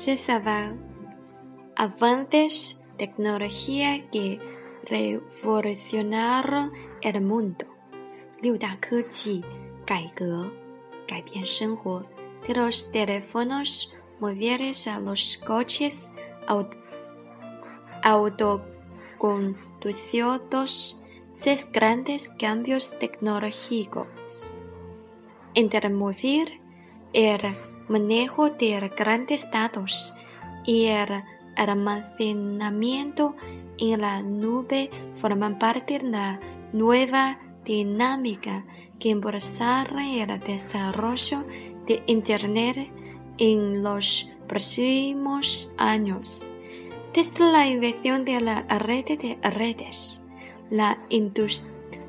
se saben avances tecnología que revolucionaron el mundo. 六大科技改革改变生活。De los teléfonos móviles a los coches autoconducidos, seis grandes cambios tecnológicos. Entre el móvil, el manejo de grandes datos y el almacenamiento en la nube forman parte de la nueva dinámica que impulsará el desarrollo de Internet en los próximos años. Desde la invención de la red de redes, la,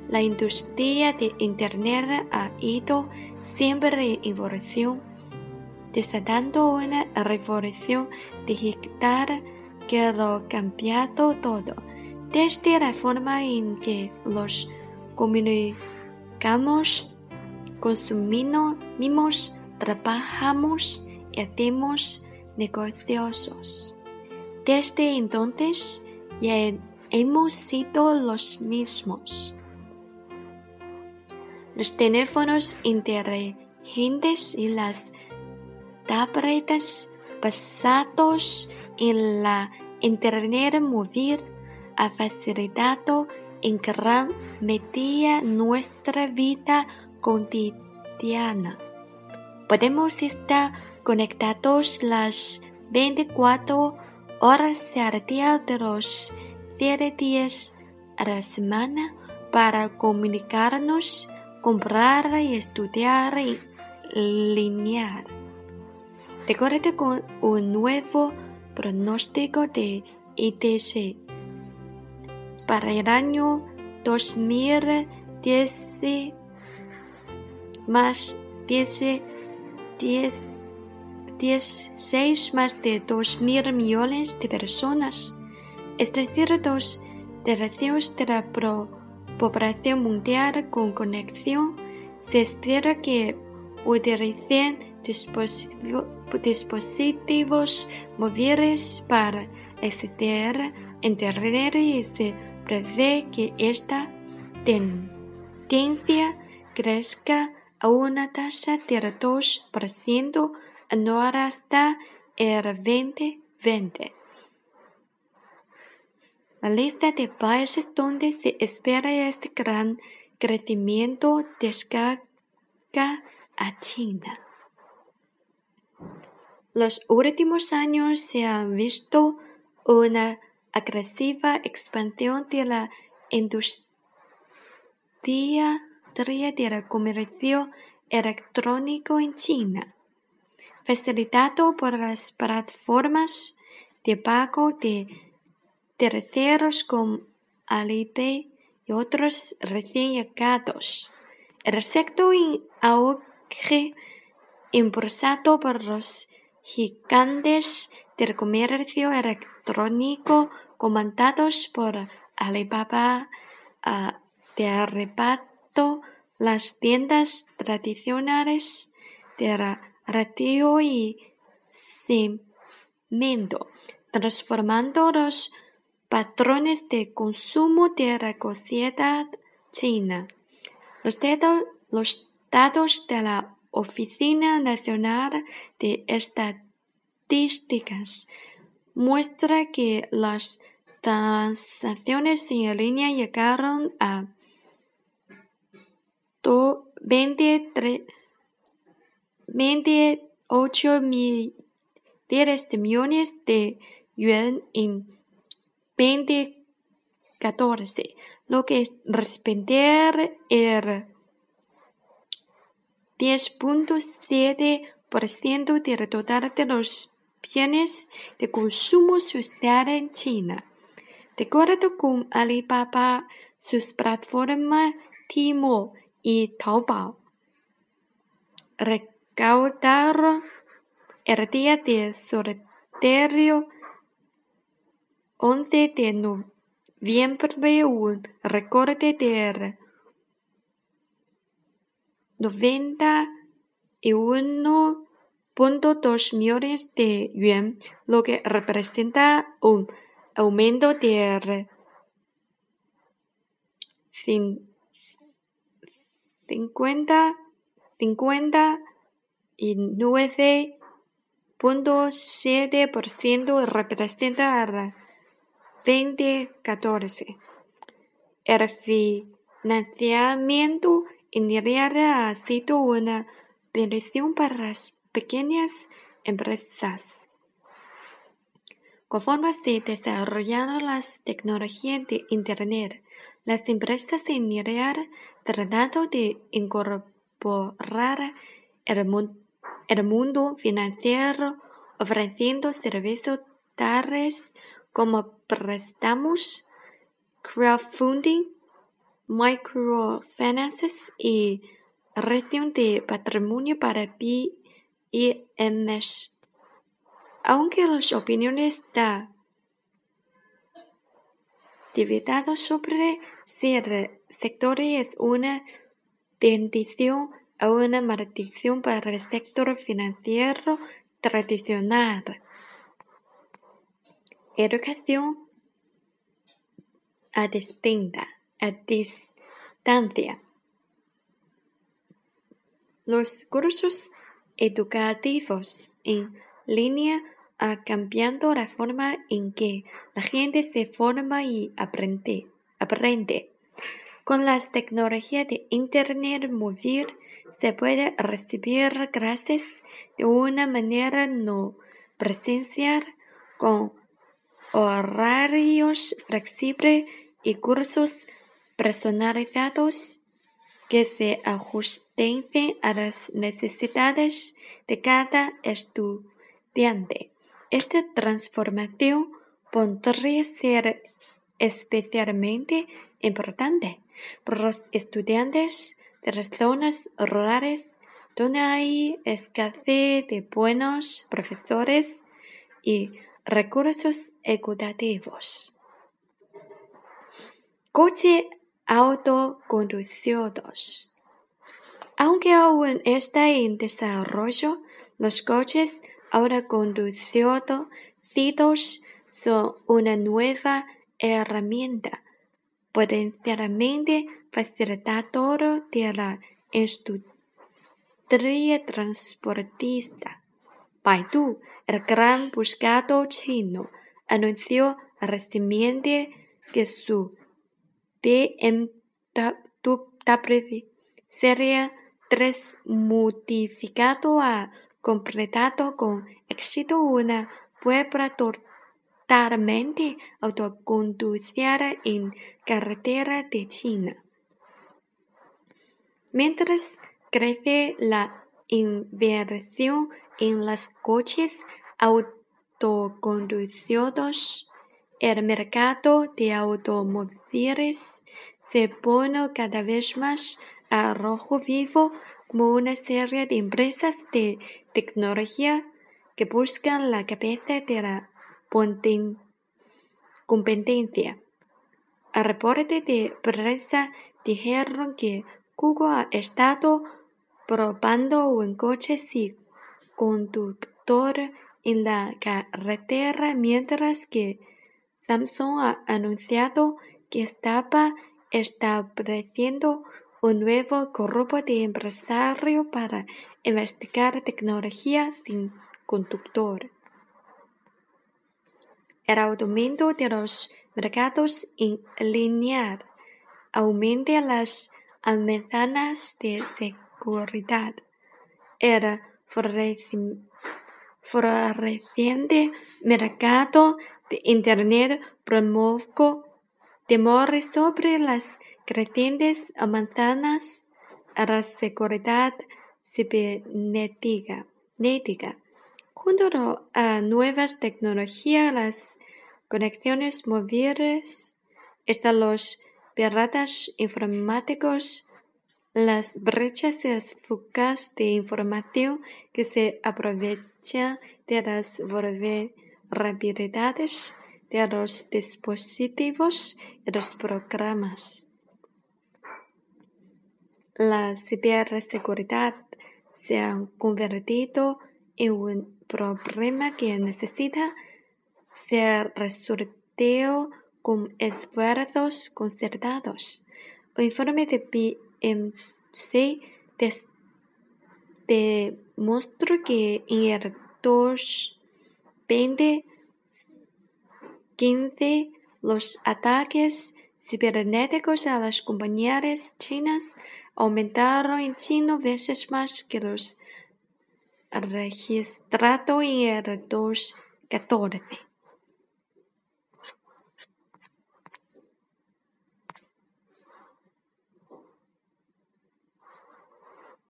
la industria de Internet ha ido siempre en evolución, desatando una revolución digital que lo cambiado todo, desde la forma en que los comunicamos, consumimos, trabajamos y hacemos negocios. Desde entonces ya hemos sido los mismos. Los teléfonos inteligentes y las tabletas basados en la Internet móvil ha facilitado en gran medida nuestra vida cotidiana. Podemos estar conectados las 24 horas al día de los 7 días a la semana para comunicarnos, comprar y estudiar y linear. De acuerdo con un nuevo pronóstico de ITC para el año 2010 más 10, 10, 16 más de 2 mil millones de personas, es decir, dos tercios de la población mundial con conexión, se espera que utilicen dispositivos móviles para acceder a Internet y se prevé que esta tendencia crezca a una tasa del 2% anual hasta el 2020. La lista de países donde se espera este gran crecimiento descarga a China. Los últimos años se ha visto una agresiva expansión de la industria del comercio electrónico en China, facilitado por las plataformas de pago de terceros como Alipay y otros recién llegados. El sector en auge impulsado por los gigantes del comercio electrónico comandados por Alibaba de arrebato las tiendas tradicionales de ratio y cemento, transformando los patrones de consumo de la sociedad china. Los datos, los datos de la Oficina Nacional de Estadísticas muestra que las transacciones en línea llegaron a 28 miles de millones de yuan en 2014, lo que es responder el 10.7% del total de los bienes de consumo social en China. De acuerdo con Alibaba, sus plataformas Tmall y Taobao recaudaron el día de sorteo 11 de noviembre un recorte de 91 2 millones de yuan, lo que representa un aumento de 50, 59.7% representa a 2014. El financiamiento inicial ha sido una bendición para las pequeñas empresas. Conforme se desarrollaron las tecnologías de Internet, las empresas en iniciaron tratando de incorporar el, el mundo financiero ofreciendo servicios tales como préstamos, crowdfunding, microfinances y gestión de patrimonio para PYMs. Aunque las opiniones da divididas sobre si el sector es una bendición o una maldición para el sector financiero tradicional. Educación a distinta, a distancia. Los cursos educativos en línea han cambiando la forma en que la gente se forma y aprende. aprende. Con las tecnologías de Internet móvil se puede recibir clases de una manera no presencial con horarios flexibles y cursos personalizados que se ajusten a las necesidades de cada estudiante. Esta transformación podría ser especialmente importante para los estudiantes de las zonas rurales donde hay escasez de buenos profesores y recursos educativos. Coche autoconducidos. Aunque aún está en desarrollo, los coches autoconducidos son una nueva herramienta potencialmente facilitadora de la industria transportista. Baidu, el gran buscador chino, anunció recientemente que su BMW Serie 3 modificado ha completado con éxito una prueba totalmente autoconducida en carretera de China. Mientras crece la inversión en los coches autoconducidos, el mercado de automóviles se pone cada vez más a rojo vivo como una serie de empresas de tecnología que buscan la cabeza de la competencia. A reporte de prensa dijeron que Google ha estado probando un coche sin conductor en la carretera mientras que Samsung ha anunciado que estaba estableciendo un nuevo grupo de empresarios para investigar tecnología sin conductor. El aumento de los mercados en línea aumenta las amenazas de seguridad. El floreciente mercado de Internet provocó temores sobre las crecientes amenazas a la seguridad cibernética. Junto a nuevas tecnologías, las conexiones móviles, están los piratas informáticos, las brechas y las fugas de información que se aprovechan de las vulnerabilidades de los dispositivos y los programas. La ciberseguridad se ha convertido en un problema que necesita ser resuelto con esfuerzos concertados. El informe de PMC demostró que en el 2015 los ataques cibernéticos a las compañías chinas aumentaron en cinco veces más que los registrados en el 2014.